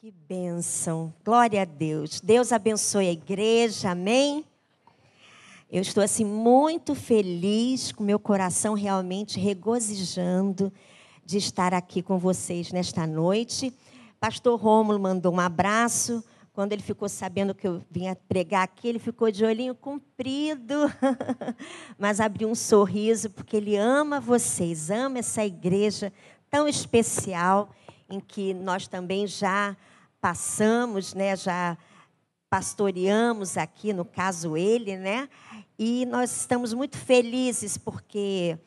Que bênção. Glória a Deus. Deus abençoe a igreja. Amém. Eu estou assim muito feliz, com meu coração realmente regozijando de estar aqui com vocês nesta noite. Pastor Rômulo mandou um abraço. Quando ele ficou sabendo que eu vinha pregar aqui, ele ficou de olhinho comprido, mas abriu um sorriso, porque ele ama vocês, ama essa igreja tão especial, em que nós também já passamos, né, já pastoreamos aqui, no caso ele, né? E nós estamos muito felizes porque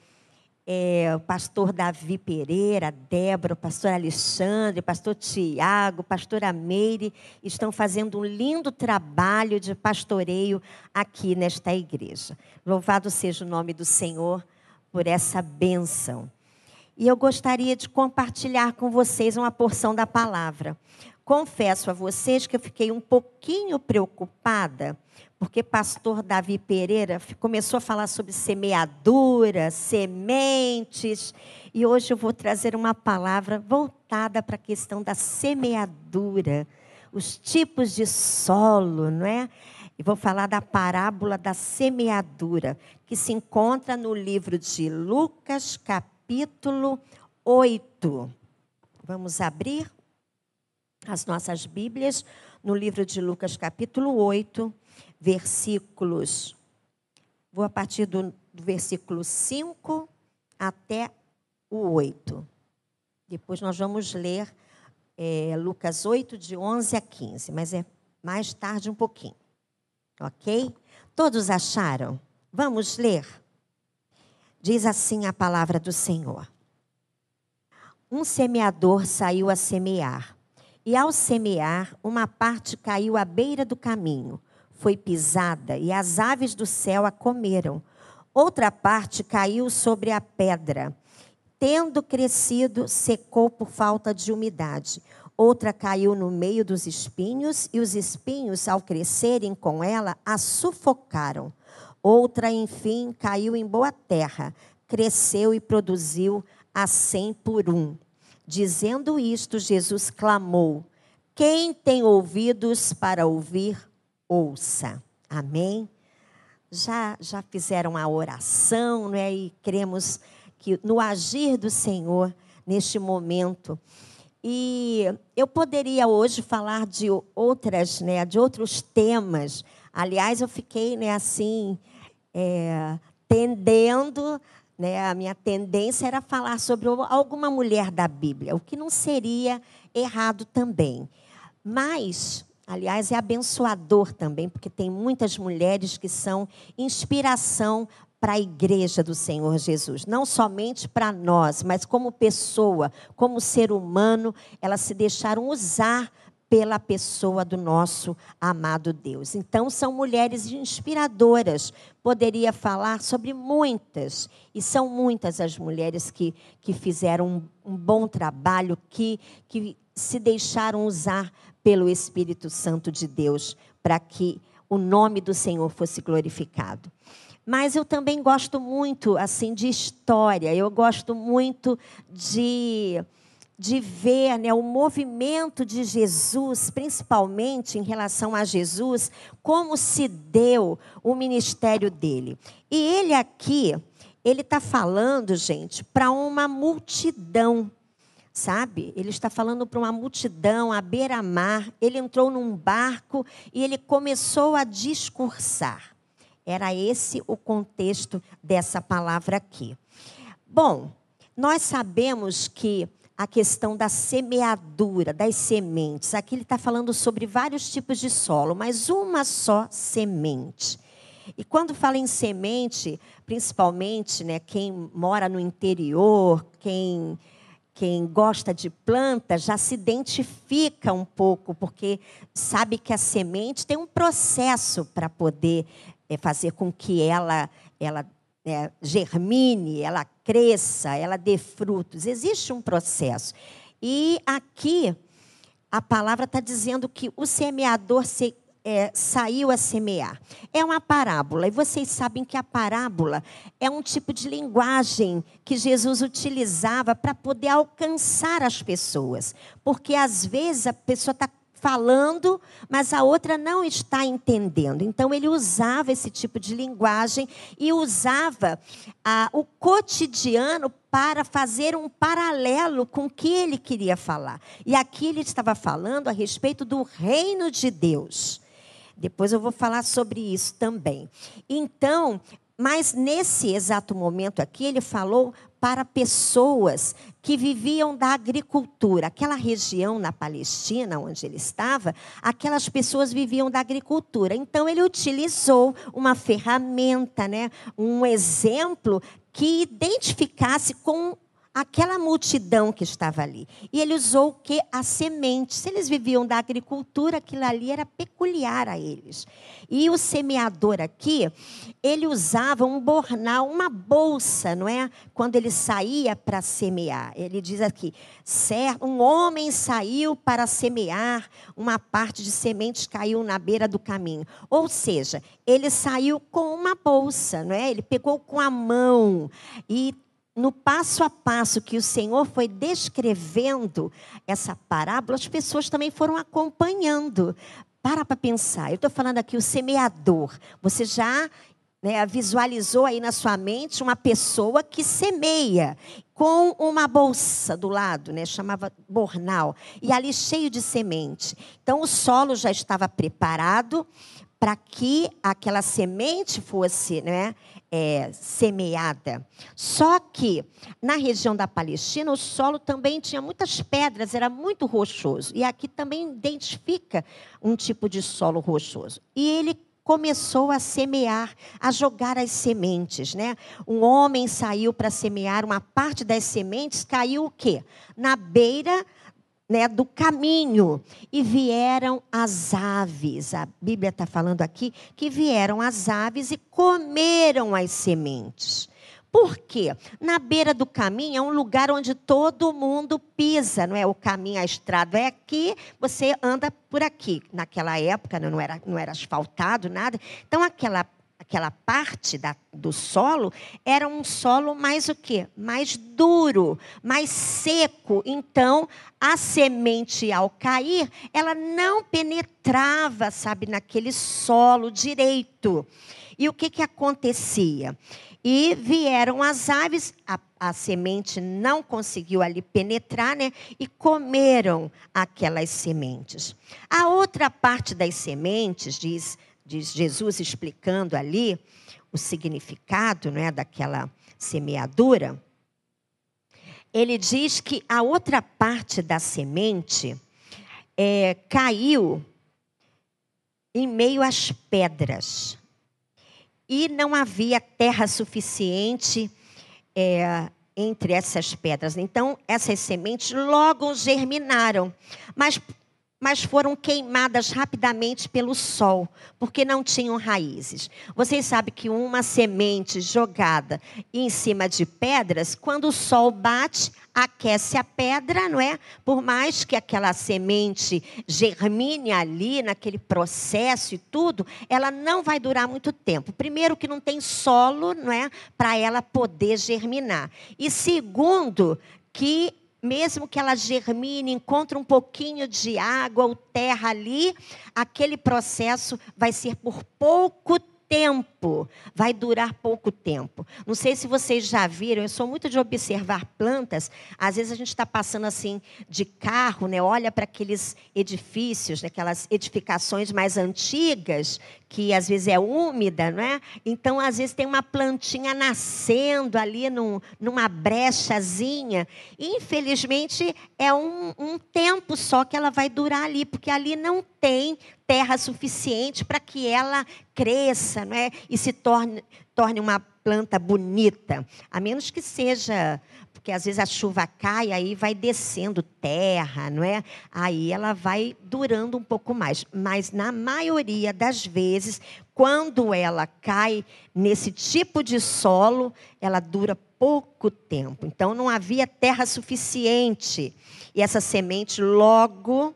é, o pastor Davi Pereira, Débora, o pastor Alexandre, o pastor Tiago, pastora Meire estão fazendo um lindo trabalho de pastoreio aqui nesta igreja. Louvado seja o nome do Senhor por essa bênção. E eu gostaria de compartilhar com vocês uma porção da palavra. Confesso a vocês que eu fiquei um pouquinho preocupada porque pastor Davi Pereira começou a falar sobre semeadura, sementes, e hoje eu vou trazer uma palavra voltada para a questão da semeadura, os tipos de solo, não é? E vou falar da parábola da semeadura, que se encontra no livro de Lucas, capítulo 8. Vamos abrir as nossas Bíblias no livro de Lucas, capítulo 8 versículos. Vou a partir do, do versículo 5 até o 8. Depois nós vamos ler é, Lucas 8, de 11 a 15, mas é mais tarde um pouquinho. Ok? Todos acharam? Vamos ler. Diz assim a palavra do Senhor. Um semeador saiu a semear, e ao semear, uma parte caiu à beira do caminho foi pisada e as aves do céu a comeram. Outra parte caiu sobre a pedra. Tendo crescido, secou por falta de umidade. Outra caiu no meio dos espinhos, e os espinhos, ao crescerem com ela, a sufocaram. Outra, enfim, caiu em boa terra, cresceu e produziu a cem por um. Dizendo isto, Jesus clamou: Quem tem ouvidos para ouvir, ouça. Amém? Já, já fizeram a oração, né? E cremos que no agir do Senhor neste momento. E eu poderia hoje falar de outras, né, de outros temas. Aliás, eu fiquei, né, assim, é, tendendo, né, a minha tendência era falar sobre alguma mulher da Bíblia, o que não seria errado também. Mas Aliás, é abençoador também, porque tem muitas mulheres que são inspiração para a igreja do Senhor Jesus. Não somente para nós, mas como pessoa, como ser humano, elas se deixaram usar pela pessoa do nosso amado Deus. Então, são mulheres inspiradoras. Poderia falar sobre muitas, e são muitas as mulheres que, que fizeram um, um bom trabalho, que, que se deixaram usar pelo Espírito Santo de Deus para que o nome do Senhor fosse glorificado. Mas eu também gosto muito assim de história, eu gosto muito de de ver né, o movimento de Jesus, principalmente em relação a Jesus, como se deu o ministério dele. E ele aqui, ele está falando, gente, para uma multidão sabe? Ele está falando para uma multidão à beira-mar. Ele entrou num barco e ele começou a discursar. Era esse o contexto dessa palavra aqui. Bom, nós sabemos que a questão da semeadura, das sementes, aqui ele está falando sobre vários tipos de solo, mas uma só semente. E quando fala em semente, principalmente, né, quem mora no interior, quem quem gosta de planta já se identifica um pouco, porque sabe que a semente tem um processo para poder é, fazer com que ela, ela é, germine, ela cresça, ela dê frutos. Existe um processo. E aqui a palavra está dizendo que o semeador se, é, saiu a semear. É uma parábola, e vocês sabem que a parábola é um tipo de linguagem que Jesus utilizava para poder alcançar as pessoas. Porque às vezes a pessoa está falando, mas a outra não está entendendo. Então ele usava esse tipo de linguagem e usava ah, o cotidiano para fazer um paralelo com o que ele queria falar. E aqui ele estava falando a respeito do reino de Deus. Depois eu vou falar sobre isso também. Então, mas nesse exato momento aqui, ele falou para pessoas que viviam da agricultura. Aquela região na Palestina, onde ele estava, aquelas pessoas viviam da agricultura. Então, ele utilizou uma ferramenta, né, um exemplo que identificasse com aquela multidão que estava ali. E ele usou o que? A semente. Se eles viviam da agricultura, aquilo ali era peculiar a eles. E o semeador aqui, ele usava um bornal, uma bolsa, não é? Quando ele saía para semear. Ele diz aqui: um homem saiu para semear, uma parte de sementes caiu na beira do caminho. Ou seja, ele saiu com uma bolsa, não é? Ele pegou com a mão e no passo a passo que o Senhor foi descrevendo essa parábola, as pessoas também foram acompanhando. Para para pensar. Eu estou falando aqui o semeador. Você já né, visualizou aí na sua mente uma pessoa que semeia com uma bolsa do lado, né, chamava bornal, e ali cheio de semente. Então o solo já estava preparado para que aquela semente fosse né, é, semeada. Só que na região da Palestina o solo também tinha muitas pedras, era muito rochoso. E aqui também identifica um tipo de solo rochoso. E ele começou a semear, a jogar as sementes, né? Um homem saiu para semear, uma parte das sementes caiu o quê? Na beira né, do caminho. E vieram as aves. A Bíblia está falando aqui que vieram as aves e comeram as sementes. Por quê? Na beira do caminho é um lugar onde todo mundo pisa, não é? O caminho, a estrada é aqui, você anda por aqui. Naquela época não era, não era asfaltado, nada. Então, aquela aquela parte da, do solo era um solo mais o quê? Mais duro, mais seco. Então, a semente ao cair, ela não penetrava, sabe, naquele solo direito. E o que que acontecia? E vieram as aves, a, a semente não conseguiu ali penetrar, né? E comeram aquelas sementes. A outra parte das sementes, diz diz Jesus explicando ali o significado né, daquela semeadura, ele diz que a outra parte da semente é, caiu em meio às pedras. E não havia terra suficiente é, entre essas pedras. Então, essas sementes logo germinaram. Mas mas foram queimadas rapidamente pelo sol, porque não tinham raízes. Vocês sabem que uma semente jogada em cima de pedras, quando o sol bate, aquece a pedra, não é? Por mais que aquela semente germine ali, naquele processo e tudo, ela não vai durar muito tempo. Primeiro, que não tem solo, não é? Para ela poder germinar. E segundo, que mesmo que ela germine, encontre um pouquinho de água ou terra ali, aquele processo vai ser por pouco tempo, vai durar pouco tempo. Não sei se vocês já viram, eu sou muito de observar plantas. Às vezes a gente está passando assim de carro, né? olha para aqueles edifícios, né? aquelas edificações mais antigas, que às vezes é úmida, não é? Então, às vezes tem uma plantinha nascendo ali num, numa brechazinha. infelizmente, é um, um tempo só que ela vai durar ali, porque ali não tem terra suficiente para que ela cresça não é? E se torne, torne uma planta bonita. A menos que seja, porque às vezes a chuva cai, aí vai descendo terra, não é? Aí ela vai durando um pouco mais. Mas na maioria das vezes, quando ela cai nesse tipo de solo, ela dura pouco tempo. Então não havia terra suficiente. E essa semente logo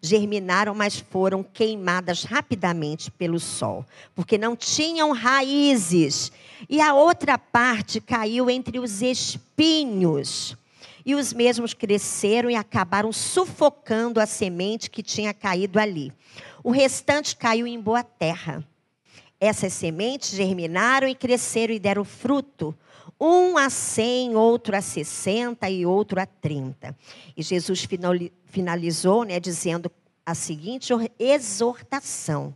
germinaram, mas foram queimadas rapidamente pelo sol, porque não tinham raízes. E a outra parte caiu entre os espinhos. E os mesmos cresceram e acabaram sufocando a semente que tinha caído ali. O restante caiu em boa terra. Essas sementes germinaram e cresceram e deram fruto. Um a cem, outro a sessenta e outro a trinta. E Jesus finalizou né, dizendo a seguinte exortação: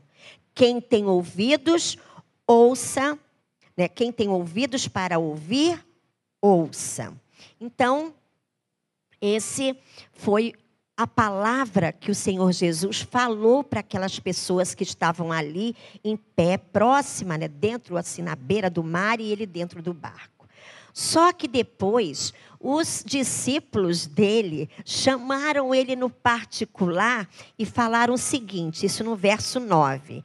Quem tem ouvidos, ouça. Né, quem tem ouvidos para ouvir, ouça. Então, esse foi a palavra que o Senhor Jesus falou para aquelas pessoas que estavam ali em pé, próxima, né, dentro assim na beira do mar e ele dentro do barco. Só que depois os discípulos dele chamaram ele no particular e falaram o seguinte, isso no verso 9.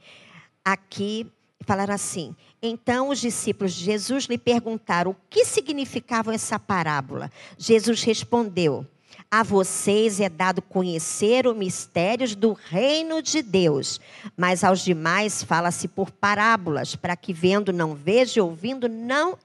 Aqui falaram assim: Então os discípulos de Jesus lhe perguntaram o que significava essa parábola. Jesus respondeu: a vocês é dado conhecer os mistérios do reino de Deus, mas aos demais fala-se por parábolas, para que vendo não vejam, ouvindo não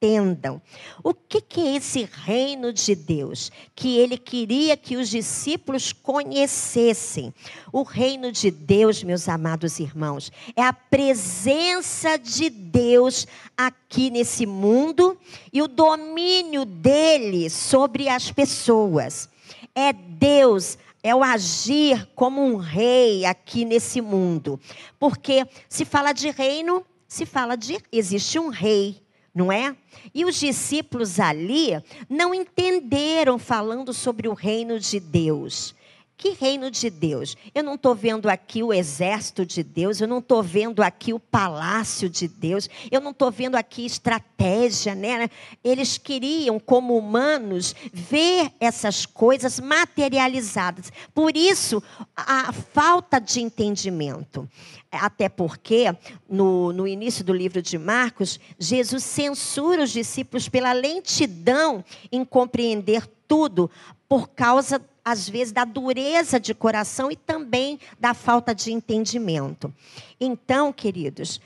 entendam. O que, que é esse reino de Deus? Que ele queria que os discípulos conhecessem. O reino de Deus, meus amados irmãos, é a presença de Deus aqui nesse mundo e o domínio dele sobre as pessoas. É Deus, é o agir como um rei aqui nesse mundo. Porque se fala de reino, se fala de existe um rei, não é? E os discípulos ali não entenderam falando sobre o reino de Deus. Que reino de Deus? Eu não estou vendo aqui o exército de Deus, eu não estou vendo aqui o palácio de Deus, eu não estou vendo aqui estratégia, né? Eles queriam, como humanos, ver essas coisas materializadas. Por isso, a falta de entendimento. Até porque, no, no início do livro de Marcos, Jesus censura os discípulos pela lentidão em compreender tudo por causa às vezes, da dureza de coração e também da falta de entendimento. Então, queridos,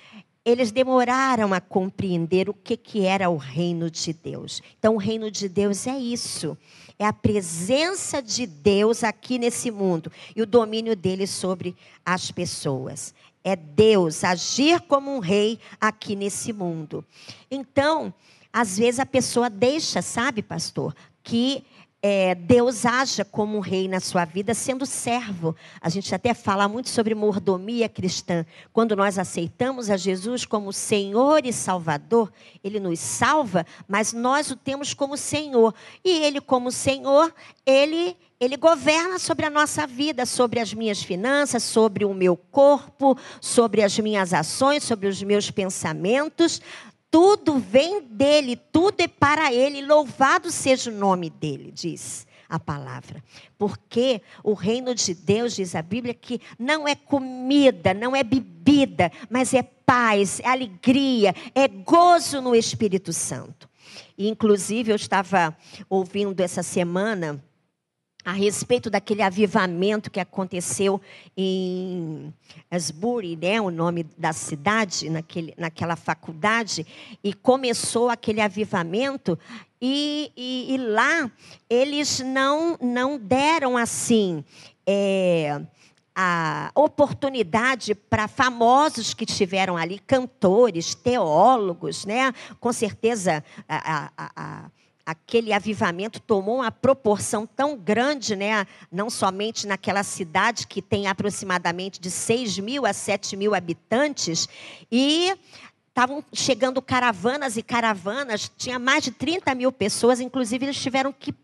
eles demoraram a compreender o que, que era o reino de Deus. Então, o reino de Deus é isso. É a presença de Deus aqui nesse mundo e o domínio dele sobre as pessoas. É Deus agir como um rei aqui nesse mundo. Então, às vezes a pessoa deixa, sabe, pastor, que é, Deus haja como um rei na sua vida, sendo servo. A gente até fala muito sobre mordomia cristã. Quando nós aceitamos a Jesus como Senhor e Salvador, Ele nos salva, mas nós o temos como Senhor. E Ele, como Senhor, Ele ele governa sobre a nossa vida, sobre as minhas finanças, sobre o meu corpo, sobre as minhas ações, sobre os meus pensamentos. Tudo vem dele, tudo é para ele. Louvado seja o nome dele, diz a palavra. Porque o reino de Deus, diz a Bíblia, que não é comida, não é bebida, mas é paz, é alegria, é gozo no Espírito Santo. Inclusive, eu estava ouvindo essa semana a respeito daquele avivamento que aconteceu em Asbury, né, o nome da cidade, naquele, naquela faculdade, e começou aquele avivamento, e, e, e lá eles não, não deram assim. É, a oportunidade para famosos que estiveram ali, cantores, teólogos, né? Com certeza a, a, aquele avivamento tomou uma proporção tão grande, né? não somente naquela cidade que tem aproximadamente de 6 mil a 7 mil habitantes, e estavam chegando caravanas e caravanas, tinha mais de 30 mil pessoas, inclusive eles tiveram que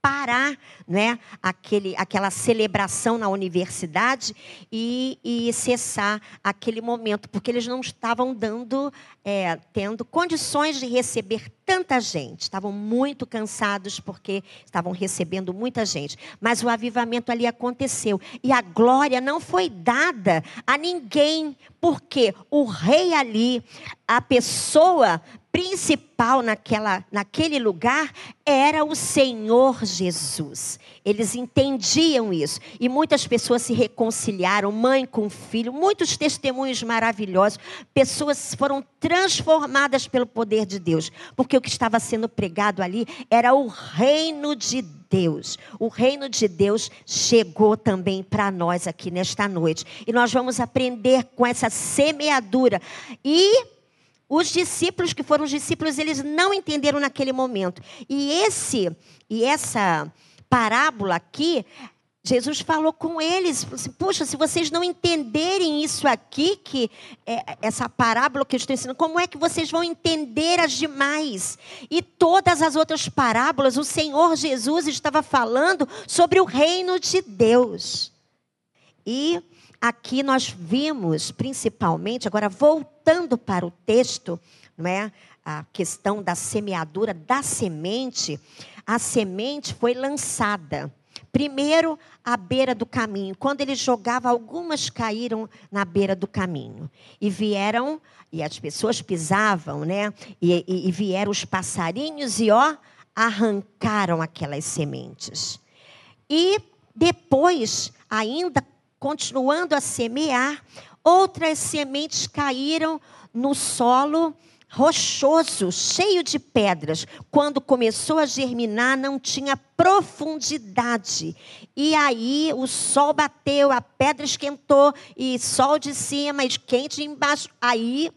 parar né, aquele, aquela celebração na universidade e, e cessar aquele momento, porque eles não estavam dando, é, tendo condições de receber tanta gente. Estavam muito cansados porque estavam recebendo muita gente. Mas o avivamento ali aconteceu. E a glória não foi dada a ninguém, porque o rei ali, a pessoa principal naquela, naquele lugar era o Senhor Jesus. Eles entendiam isso. E muitas pessoas se reconciliaram, mãe com filho, muitos testemunhos maravilhosos. Pessoas foram transformadas pelo poder de Deus, porque o que estava sendo pregado ali era o reino de Deus. O reino de Deus chegou também para nós aqui nesta noite. E nós vamos aprender com essa semeadura. E os discípulos que foram os discípulos, eles não entenderam naquele momento. E esse e essa parábola aqui, Jesus falou com eles, assim, puxa, se vocês não entenderem isso aqui, que é, essa parábola que eu estou ensinando, como é que vocês vão entender as demais? E todas as outras parábolas, o Senhor Jesus estava falando sobre o reino de Deus. E aqui nós vimos, principalmente, agora voltando para o texto, não é? A questão da semeadura da semente, a semente foi lançada. Primeiro, à beira do caminho. Quando ele jogava, algumas caíram na beira do caminho. E vieram, e as pessoas pisavam, né? E, e, e vieram os passarinhos e, ó, arrancaram aquelas sementes. E depois, ainda continuando a semear, outras sementes caíram no solo rochoso, cheio de pedras. Quando começou a germinar, não tinha profundidade. E aí o sol bateu, a pedra esquentou, e sol de cima, e quente embaixo. Aí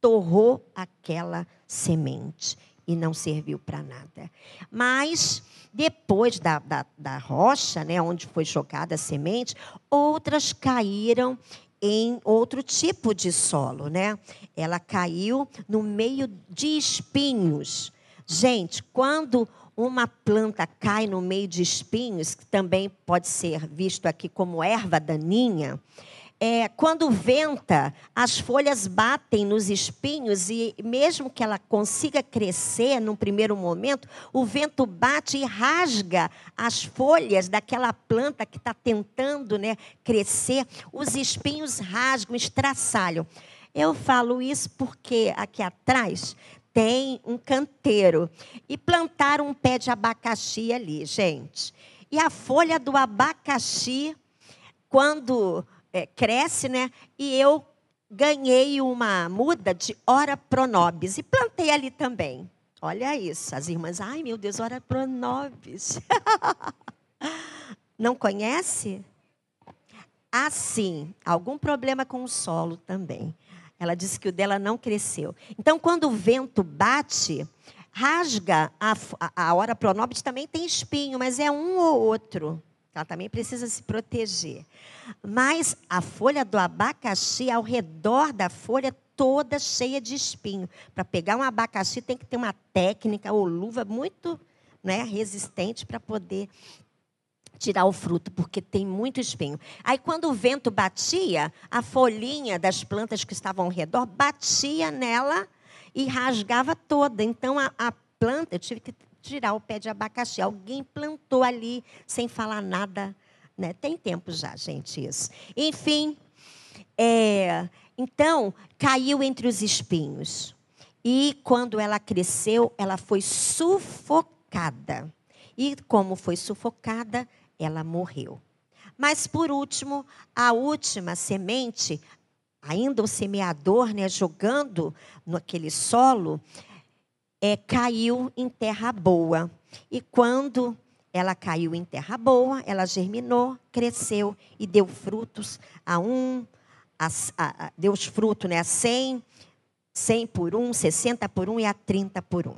torrou aquela semente e não serviu para nada. Mas depois da, da, da rocha, né, onde foi jogada a semente, outras caíram em outro tipo de solo, né? Ela caiu no meio de espinhos. Gente, quando uma planta cai no meio de espinhos, que também pode ser visto aqui como erva daninha, é, quando venta, as folhas batem nos espinhos e mesmo que ela consiga crescer num primeiro momento, o vento bate e rasga as folhas daquela planta que está tentando né, crescer. Os espinhos rasgam, estraçalham. Eu falo isso porque aqui atrás tem um canteiro e plantaram um pé de abacaxi ali, gente. E a folha do abacaxi, quando é, cresce, né? E eu ganhei uma muda de ora pronobis e plantei ali também. Olha isso, as irmãs, ai meu Deus, ora pronobis. Não conhece? Assim, algum problema com o solo também. Ela disse que o dela não cresceu. Então, quando o vento bate, rasga a, a, a hora pronobis também tem espinho, mas é um ou outro. Ela também precisa se proteger. Mas a folha do abacaxi, ao redor da folha, toda cheia de espinho. Para pegar um abacaxi tem que ter uma técnica ou luva muito né, resistente para poder tirar o fruto, porque tem muito espinho. Aí, quando o vento batia, a folhinha das plantas que estavam ao redor batia nela e rasgava toda. Então, a, a planta, eu tive que tirar o pé de abacaxi. Alguém plantou ali sem falar nada. Né? Tem tempo já, gente, isso. Enfim, é, então, caiu entre os espinhos. E quando ela cresceu, ela foi sufocada. E como foi sufocada, ela morreu. Mas por último, a última semente, ainda o semeador, né, jogando naquele solo, é, caiu em terra boa. E quando ela caiu em terra boa, ela germinou, cresceu e deu frutos a um, a, a, a, deu fruto né, a 100, 100 por um, 60 por um e a 30 por um.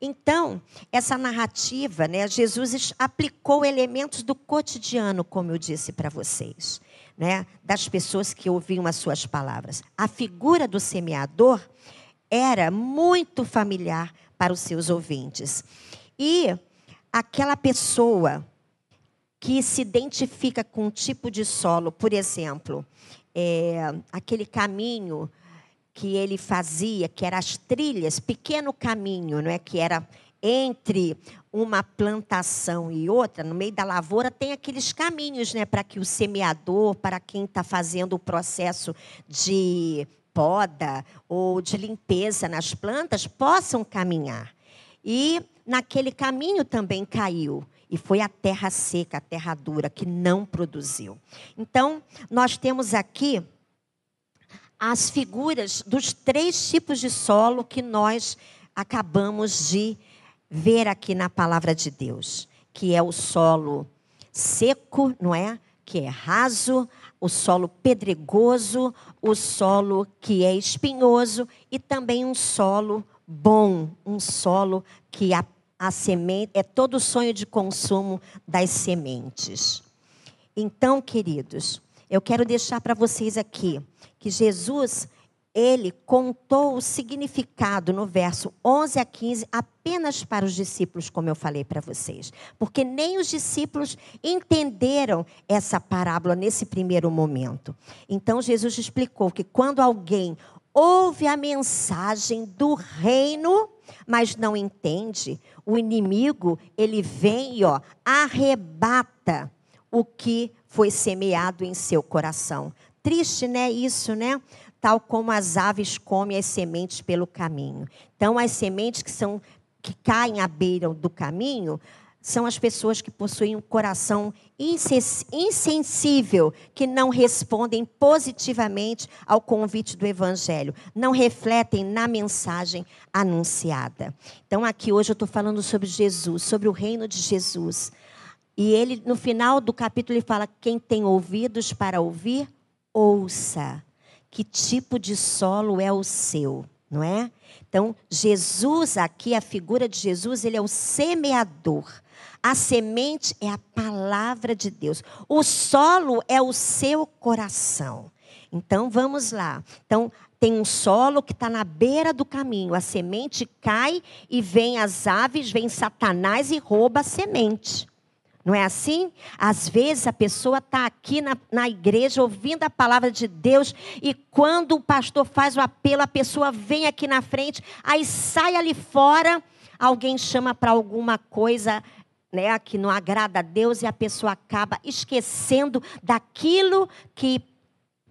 Então, essa narrativa, né, Jesus aplicou elementos do cotidiano, como eu disse para vocês, né, das pessoas que ouviam as suas palavras. A figura do semeador era muito familiar para os seus ouvintes. E aquela pessoa que se identifica com um tipo de solo, por exemplo, é, aquele caminho que ele fazia, que eram as trilhas, pequeno caminho, não é que era entre uma plantação e outra, no meio da lavoura, tem aqueles caminhos, né, para que o semeador, para quem está fazendo o processo de poda ou de limpeza nas plantas possam caminhar. E naquele caminho também caiu. E foi a terra seca, a terra dura, que não produziu. Então, nós temos aqui as figuras dos três tipos de solo que nós acabamos de ver aqui na palavra de Deus, que é o solo seco, não é? Que é raso, o solo pedregoso, o solo que é espinhoso e também um solo bom, um solo que a, a semente é todo o sonho de consumo das sementes. Então, queridos, eu quero deixar para vocês aqui que Jesus ele contou o significado no verso 11 a 15 apenas para os discípulos, como eu falei para vocês. Porque nem os discípulos entenderam essa parábola nesse primeiro momento. Então Jesus explicou que quando alguém ouve a mensagem do reino, mas não entende, o inimigo, ele vem e ó, arrebata o que foi semeado em seu coração. Triste, né, isso, né? Tal como as aves comem as sementes pelo caminho. Então, as sementes que são que caem à beira do caminho são as pessoas que possuem um coração insensível, que não respondem positivamente ao convite do Evangelho, não refletem na mensagem anunciada. Então, aqui hoje eu estou falando sobre Jesus, sobre o reino de Jesus. E ele, no final do capítulo, ele fala: quem tem ouvidos para ouvir, ouça que tipo de solo é o seu, não é? Então, Jesus aqui, a figura de Jesus, ele é o semeador. A semente é a palavra de Deus. O solo é o seu coração. Então, vamos lá. Então, tem um solo que está na beira do caminho. A semente cai e vem as aves, vem Satanás e rouba a semente. Não é assim? Às vezes a pessoa está aqui na, na igreja ouvindo a palavra de Deus e quando o pastor faz o apelo, a pessoa vem aqui na frente, aí sai ali fora, alguém chama para alguma coisa né, que não agrada a Deus e a pessoa acaba esquecendo daquilo que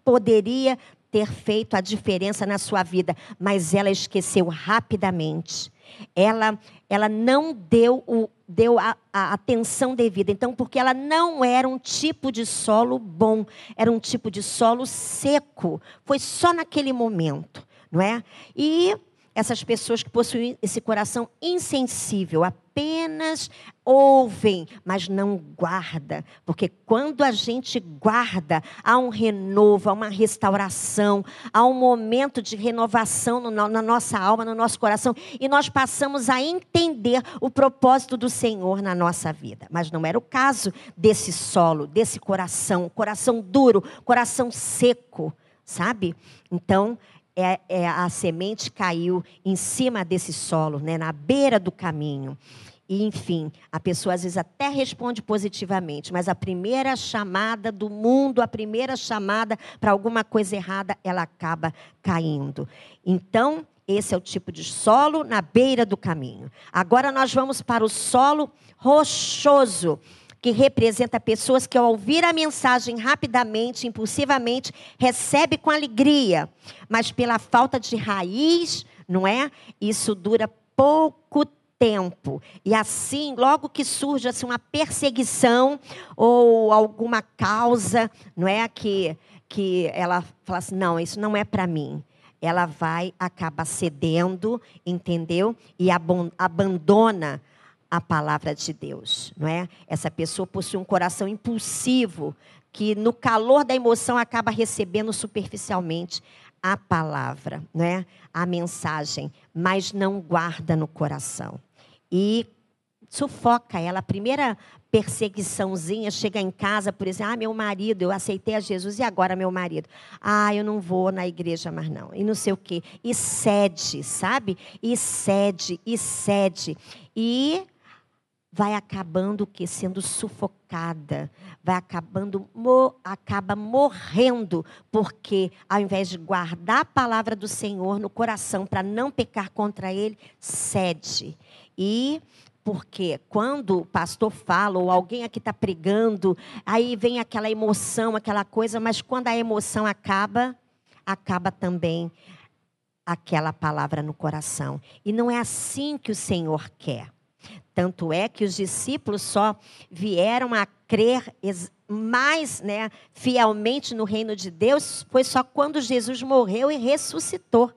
poderia ter feito a diferença na sua vida, mas ela esqueceu rapidamente. Ela, ela não deu o, deu a, a, atenção devida. Então, porque ela não era um tipo de solo bom, era um tipo de solo seco. Foi só naquele momento, não é? E essas pessoas que possuem esse coração insensível, apenas ouvem, mas não guarda, porque quando a gente guarda, há um renovo, há uma restauração, há um momento de renovação no, na nossa alma, no nosso coração, e nós passamos a entender o propósito do Senhor na nossa vida. Mas não era o caso desse solo, desse coração, coração duro, coração seco, sabe? Então, é, é, a semente caiu em cima desse solo, né, na beira do caminho. E, enfim, a pessoa às vezes até responde positivamente, mas a primeira chamada do mundo, a primeira chamada para alguma coisa errada, ela acaba caindo. Então, esse é o tipo de solo na beira do caminho. Agora nós vamos para o solo rochoso que representa pessoas que, ao ouvir a mensagem rapidamente, impulsivamente, recebe com alegria, mas pela falta de raiz, não é? Isso dura pouco tempo. E assim, logo que surge assim, uma perseguição ou alguma causa, não é? Que, que ela fala assim: não, isso não é para mim ela vai acabar cedendo, entendeu? E abandona a palavra de Deus, não é? Essa pessoa possui um coração impulsivo que no calor da emoção acaba recebendo superficialmente a palavra, não é? A mensagem, mas não guarda no coração. E sufoca ela. A primeira perseguiçãozinha chega em casa, por exemplo, ah, meu marido, eu aceitei a Jesus e agora meu marido. Ah, eu não vou na igreja mais não. E não sei o quê. E cede, sabe? E cede, e cede. E vai acabando o que sendo sufocada, vai acabando mo, acaba morrendo, porque ao invés de guardar a palavra do Senhor no coração para não pecar contra ele, cede. E porque quando o pastor fala, ou alguém aqui está pregando, aí vem aquela emoção, aquela coisa, mas quando a emoção acaba, acaba também aquela palavra no coração. E não é assim que o Senhor quer. Tanto é que os discípulos só vieram a crer mais né, fielmente no reino de Deus foi só quando Jesus morreu e ressuscitou.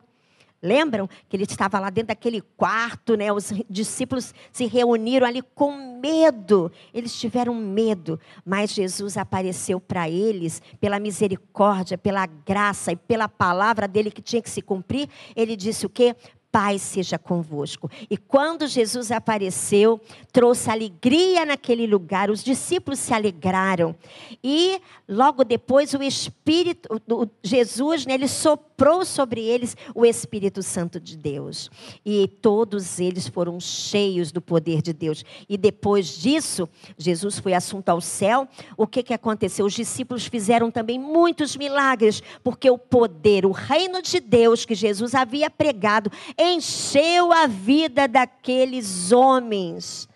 Lembram que ele estava lá dentro daquele quarto, né? Os discípulos se reuniram ali com medo. Eles tiveram medo, mas Jesus apareceu para eles pela misericórdia, pela graça e pela palavra dele que tinha que se cumprir. Ele disse o quê? Paz seja convosco. E quando Jesus apareceu, trouxe alegria naquele lugar, os discípulos se alegraram. E logo depois o Espírito, o Jesus, né, ele soprou sobre eles o Espírito Santo de Deus. E todos eles foram cheios do poder de Deus. E depois disso, Jesus foi assunto ao céu. O que, que aconteceu? Os discípulos fizeram também muitos milagres, porque o poder, o reino de Deus que Jesus havia pregado, encheu a vida daqueles homens.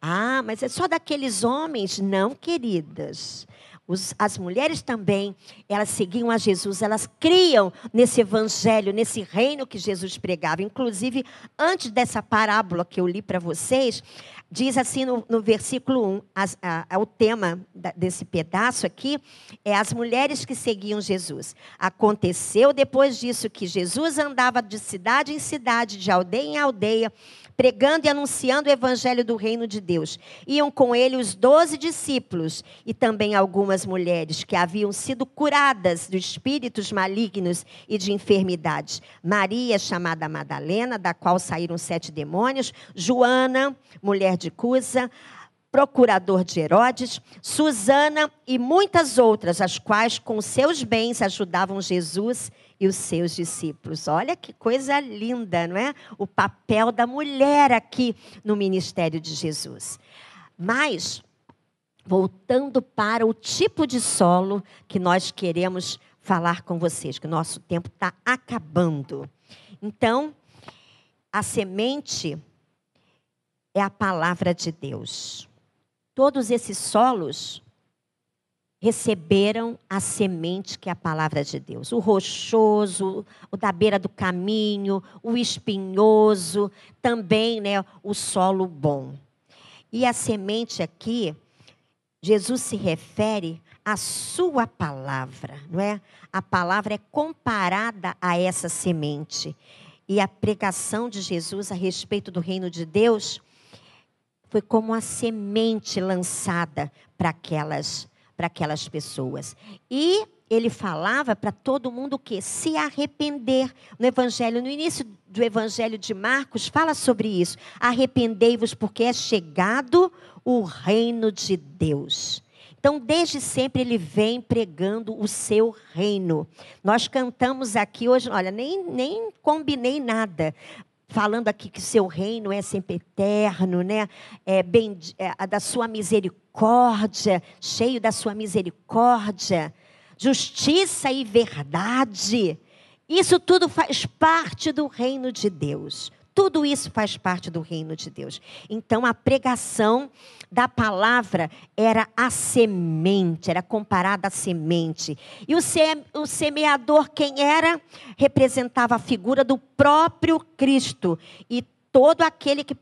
Ah, mas é só daqueles homens? Não, queridas. Os, as mulheres também, elas seguiam a Jesus, elas criam nesse evangelho, nesse reino que Jesus pregava. Inclusive, antes dessa parábola que eu li para vocês, diz assim no, no versículo 1, as, a, a, o tema da, desse pedaço aqui é as mulheres que seguiam Jesus. Aconteceu depois disso que Jesus andava de cidade em cidade, de aldeia em aldeia, pregando e anunciando o evangelho do reino de Deus. Iam com ele os doze discípulos e também algumas mulheres que haviam sido curadas de espíritos malignos e de enfermidades. Maria, chamada Madalena, da qual saíram sete demônios, Joana, mulher de Cusa, procurador de Herodes, Susana e muitas outras, as quais com seus bens ajudavam Jesus e os seus discípulos. Olha que coisa linda, não é? O papel da mulher aqui no ministério de Jesus. Mas, voltando para o tipo de solo que nós queremos falar com vocês, que o nosso tempo está acabando. Então, a semente é a palavra de Deus. Todos esses solos receberam a semente que é a palavra de Deus. O rochoso, o da beira do caminho, o espinhoso, também, né, o solo bom. E a semente aqui, Jesus se refere à sua palavra, não é? A palavra é comparada a essa semente. E a pregação de Jesus a respeito do reino de Deus foi como a semente lançada para aquelas para aquelas pessoas. E ele falava para todo mundo o que? Se arrepender. No evangelho, no início do evangelho de Marcos, fala sobre isso. Arrependei-vos porque é chegado o reino de Deus. Então, desde sempre ele vem pregando o seu reino. Nós cantamos aqui hoje, olha, nem, nem combinei nada, falando aqui que seu reino é sempre eterno, né? É bem é, da sua misericórdia, cheio da sua misericórdia, justiça e verdade. Isso tudo faz parte do reino de Deus. Tudo isso faz parte do reino de Deus. Então a pregação da palavra era a semente, era comparada à semente. E o, semeador, quem era? Representava a figura do próprio Cristo. E todo aquele que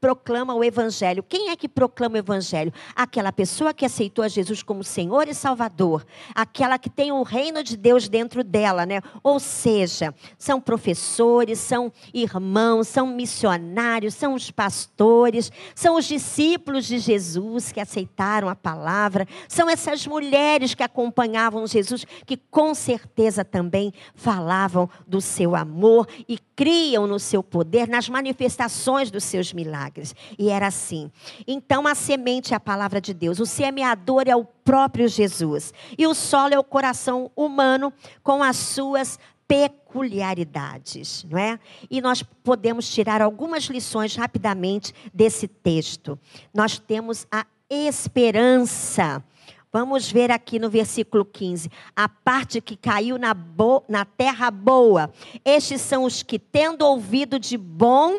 proclama o Evangelho. Quem é que proclama o Evangelho? Aquela pessoa que aceitou a Jesus como Senhor e Salvador, aquela que tem o reino de Deus dentro dela, né? Ou seja, são professores, são irmãos, são missionários, são os pastores, são os discípulos de Jesus que aceitaram a palavra, são essas mulheres que acompanhavam Jesus, que com certeza também falavam do seu amor e criam no seu poder, nas manifestações dos seus milagres milagres. E era assim. Então a semente é a palavra de Deus, o semeador é o próprio Jesus. E o solo é o coração humano com as suas peculiaridades, não é? E nós podemos tirar algumas lições rapidamente desse texto. Nós temos a esperança. Vamos ver aqui no versículo 15. A parte que caiu na, na terra boa. Estes são os que, tendo ouvido de bom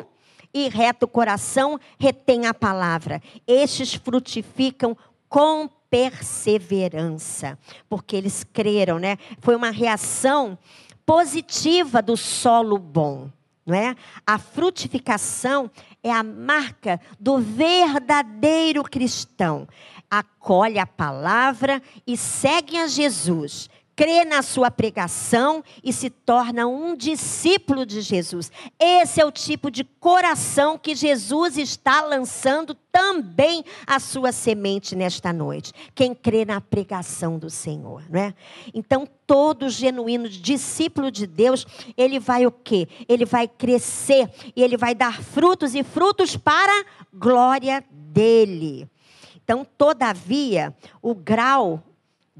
e reto coração retém a palavra. Estes frutificam com perseverança, porque eles creram, né? Foi uma reação positiva do solo bom. não é? A frutificação é a marca do verdadeiro cristão. Acolhe a palavra e segue a Jesus crê na sua pregação e se torna um discípulo de Jesus. Esse é o tipo de coração que Jesus está lançando também a sua semente nesta noite. Quem crê na pregação do Senhor, não é? Então, todo genuíno discípulo de Deus, ele vai o quê? Ele vai crescer e ele vai dar frutos e frutos para glória dele. Então, todavia, o grau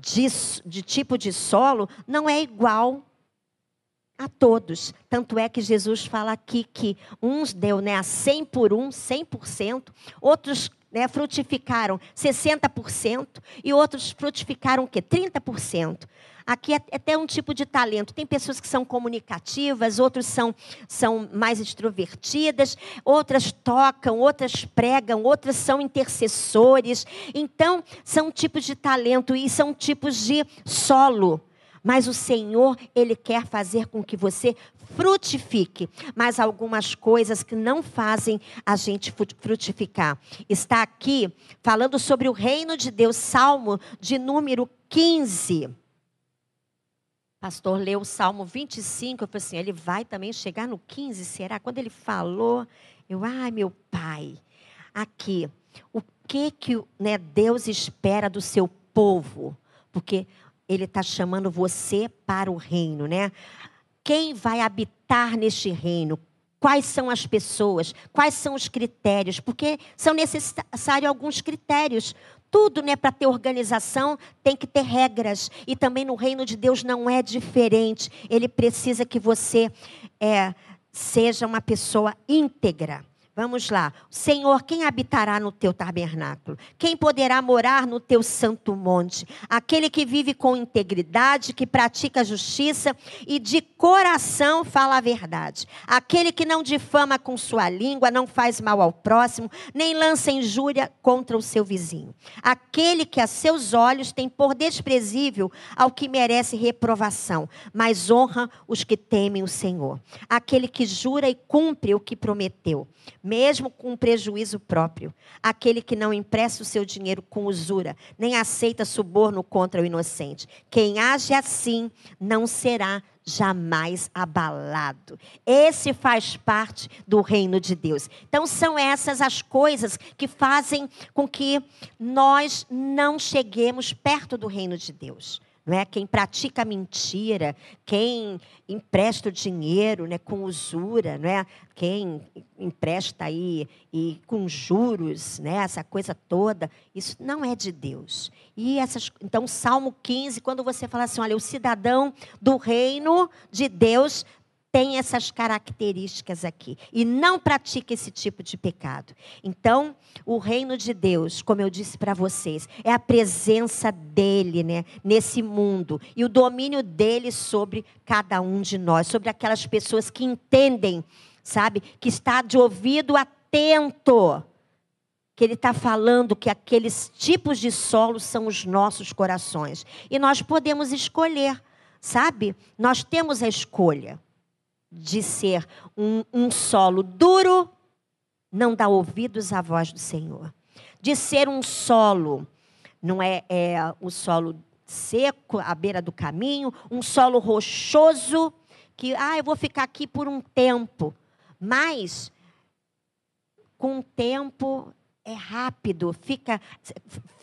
de, de tipo de solo não é igual a todos. Tanto é que Jesus fala aqui que uns deu né, a 100 por um, 100%, outros né, frutificaram 60% e outros frutificaram o quê? 30%. Aqui é até um tipo de talento. Tem pessoas que são comunicativas, outros são, são mais extrovertidas, outras tocam, outras pregam, outras são intercessores. Então, são tipos de talento e são tipos de solo. Mas o Senhor, Ele quer fazer com que você frutifique. Mas algumas coisas que não fazem a gente frutificar. Está aqui falando sobre o reino de Deus, Salmo de número 15 pastor leu o Salmo 25, eu falei assim, ele vai também chegar no 15, será? Quando ele falou, eu, ai meu pai, aqui, o que que né, Deus espera do seu povo? Porque ele está chamando você para o reino, né? Quem vai habitar neste reino? Quais são as pessoas? Quais são os critérios? Porque são necessários alguns critérios. Tudo, né, para ter organização, tem que ter regras. E também no reino de Deus não é diferente. Ele precisa que você é, seja uma pessoa íntegra. Vamos lá. Senhor, quem habitará no teu tabernáculo? Quem poderá morar no teu santo monte? Aquele que vive com integridade, que pratica justiça e de coração fala a verdade. Aquele que não difama com sua língua, não faz mal ao próximo, nem lança injúria contra o seu vizinho. Aquele que a seus olhos tem por desprezível ao que merece reprovação, mas honra os que temem o Senhor. Aquele que jura e cumpre o que prometeu mesmo com prejuízo próprio. Aquele que não empresta o seu dinheiro com usura, nem aceita suborno contra o inocente. Quem age assim não será jamais abalado. Esse faz parte do reino de Deus. Então são essas as coisas que fazem com que nós não cheguemos perto do reino de Deus não é? Quem pratica mentira, quem empresta o dinheiro, né, com usura, não é? Quem empresta aí e com juros, né, essa coisa toda, isso não é de Deus. E essas, então Salmo 15, quando você fala assim, olha, o cidadão do reino de Deus tem essas características aqui e não pratica esse tipo de pecado. Então, o reino de Deus, como eu disse para vocês, é a presença dele, né, nesse mundo e o domínio dele sobre cada um de nós, sobre aquelas pessoas que entendem, sabe, que está de ouvido atento. Que ele está falando que aqueles tipos de solo são os nossos corações. E nós podemos escolher, sabe? Nós temos a escolha de ser um, um solo duro, não dá ouvidos à voz do Senhor. De ser um solo, não é, é o solo seco, à beira do caminho, um solo rochoso, que, ah, eu vou ficar aqui por um tempo. Mas, com o tempo, é rápido, fica,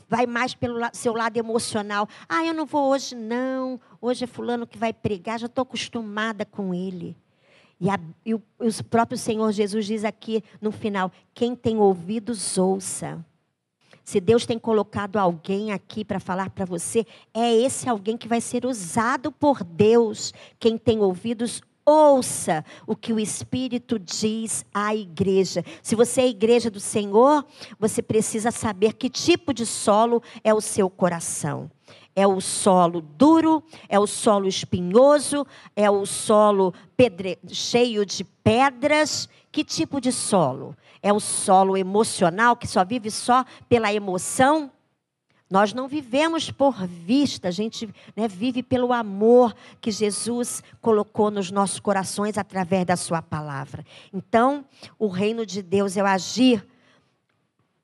vai mais pelo seu lado emocional. Ah, eu não vou hoje, não. Hoje é fulano que vai pregar, já estou acostumada com ele. E, a, e, o, e o próprio Senhor Jesus diz aqui no final: quem tem ouvidos, ouça. Se Deus tem colocado alguém aqui para falar para você, é esse alguém que vai ser usado por Deus. Quem tem ouvidos, ouça o que o Espírito diz à igreja. Se você é a igreja do Senhor, você precisa saber que tipo de solo é o seu coração. É o solo duro, é o solo espinhoso, é o solo pedre... cheio de pedras. Que tipo de solo? É o solo emocional que só vive só pela emoção? Nós não vivemos por vista, a gente né, vive pelo amor que Jesus colocou nos nossos corações através da Sua palavra. Então, o reino de Deus é o agir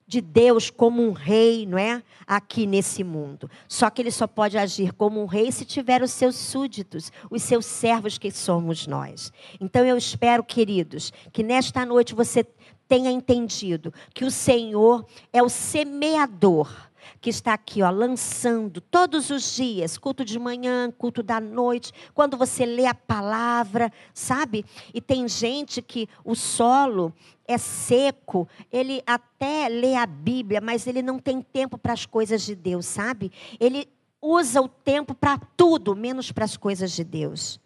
de Deus como um rei, não é? Aqui nesse mundo. Só que ele só pode agir como um rei se tiver os seus súditos, os seus servos que somos nós. Então eu espero, queridos, que nesta noite você tenha entendido que o Senhor é o semeador que está aqui, ó, lançando todos os dias, culto de manhã, culto da noite, quando você lê a palavra, sabe? E tem gente que o solo é seco, ele até lê a Bíblia, mas ele não tem tempo para as coisas de Deus, sabe? Ele usa o tempo para tudo, menos para as coisas de Deus.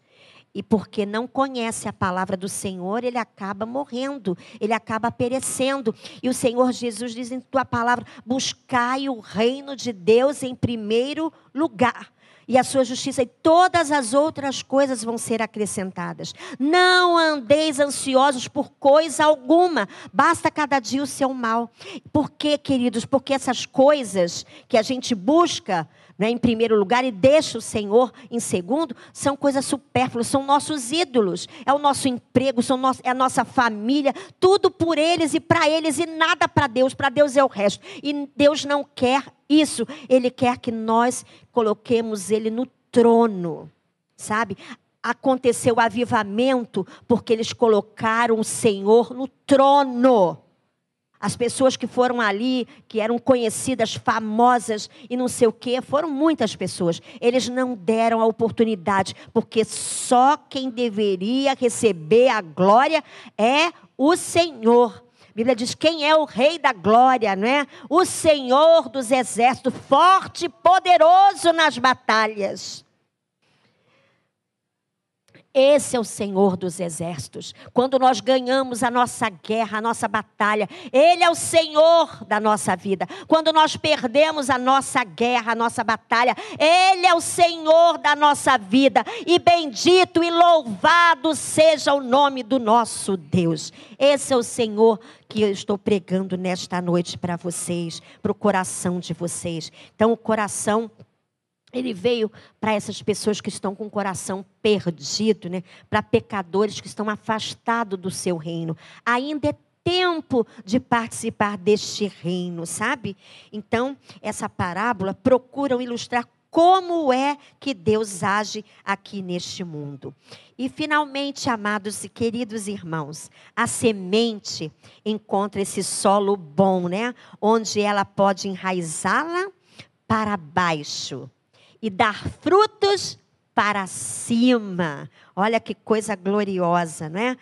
E porque não conhece a palavra do Senhor, ele acaba morrendo, ele acaba perecendo. E o Senhor Jesus diz em tua palavra: buscai o reino de Deus em primeiro lugar e a sua justiça, e todas as outras coisas vão ser acrescentadas. Não andeis ansiosos por coisa alguma, basta cada dia o seu mal. Por quê, queridos? Porque essas coisas que a gente busca, né, em primeiro lugar e deixa o Senhor em segundo, são coisas supérfluas, são nossos ídolos, é o nosso emprego, são nosso, é a nossa família, tudo por eles e para eles e nada para Deus, para Deus é o resto. E Deus não quer isso, Ele quer que nós coloquemos Ele no trono, sabe? Aconteceu o avivamento porque eles colocaram o Senhor no trono. As pessoas que foram ali, que eram conhecidas, famosas e não sei o quê, foram muitas pessoas. Eles não deram a oportunidade, porque só quem deveria receber a glória é o Senhor. Bíblia diz: quem é o Rei da glória, não é? O Senhor dos exércitos, forte e poderoso nas batalhas. Esse é o Senhor dos exércitos. Quando nós ganhamos a nossa guerra, a nossa batalha, Ele é o Senhor da nossa vida. Quando nós perdemos a nossa guerra, a nossa batalha, Ele é o Senhor da nossa vida. E bendito e louvado seja o nome do nosso Deus. Esse é o Senhor que eu estou pregando nesta noite para vocês, para o coração de vocês. Então, o coração ele veio para essas pessoas que estão com o coração perdido, né? para pecadores que estão afastados do seu reino. Ainda é tempo de participar deste reino, sabe? Então, essa parábola procura ilustrar como é que Deus age aqui neste mundo. E finalmente, amados e queridos irmãos, a semente encontra esse solo bom, né? Onde ela pode enraizá-la para baixo e dar frutos para cima. Olha que coisa gloriosa, não é?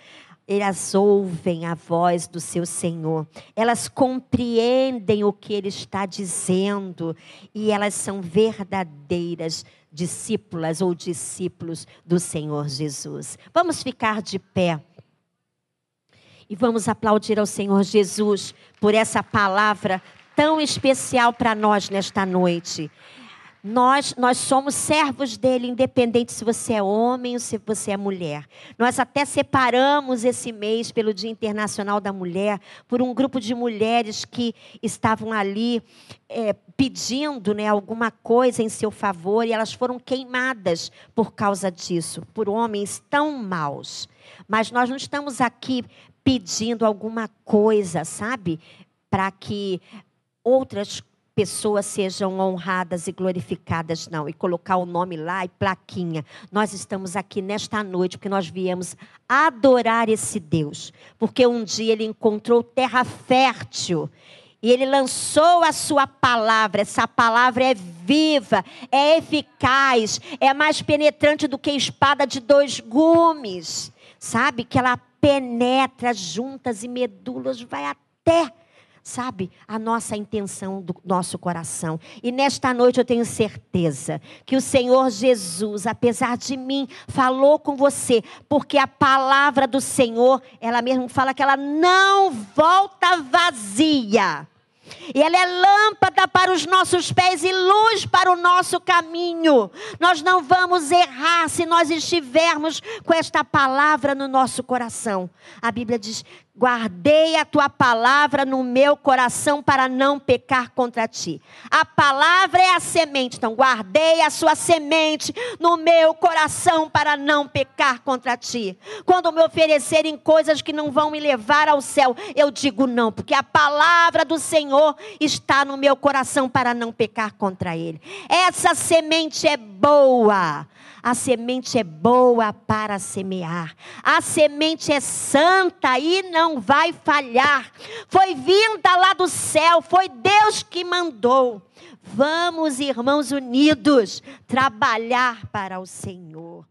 Elas ouvem a voz do seu Senhor, elas compreendem o que Ele está dizendo e elas são verdadeiras discípulas ou discípulos do Senhor Jesus. Vamos ficar de pé e vamos aplaudir ao Senhor Jesus por essa palavra tão especial para nós nesta noite. Nós, nós somos servos dele, independente se você é homem ou se você é mulher. Nós até separamos esse mês pelo Dia Internacional da Mulher, por um grupo de mulheres que estavam ali é, pedindo né, alguma coisa em seu favor e elas foram queimadas por causa disso, por homens tão maus. Mas nós não estamos aqui pedindo alguma coisa, sabe? Para que outras pessoas sejam honradas e glorificadas, não. E colocar o nome lá e plaquinha. Nós estamos aqui nesta noite porque nós viemos adorar esse Deus. Porque um dia ele encontrou terra fértil. E ele lançou a sua palavra. Essa palavra é viva, é eficaz, é mais penetrante do que espada de dois gumes. Sabe? Que ela penetra juntas e medulas, vai até sabe, a nossa intenção do nosso coração. E nesta noite eu tenho certeza que o Senhor Jesus, apesar de mim, falou com você, porque a palavra do Senhor, ela mesmo fala que ela não volta vazia. E ela é lâmpada para os nossos pés e luz para o nosso caminho. Nós não vamos errar se nós estivermos com esta palavra no nosso coração. A Bíblia diz: Guardei a tua palavra no meu coração para não pecar contra ti. A palavra é a semente, então guardei a sua semente no meu coração para não pecar contra ti. Quando me oferecerem coisas que não vão me levar ao céu, eu digo não, porque a palavra do Senhor está no meu coração para não pecar contra ele. Essa semente é boa. A semente é boa para semear. A semente é santa e não vai falhar. Foi vinda lá do céu, foi Deus que mandou. Vamos, irmãos unidos, trabalhar para o Senhor.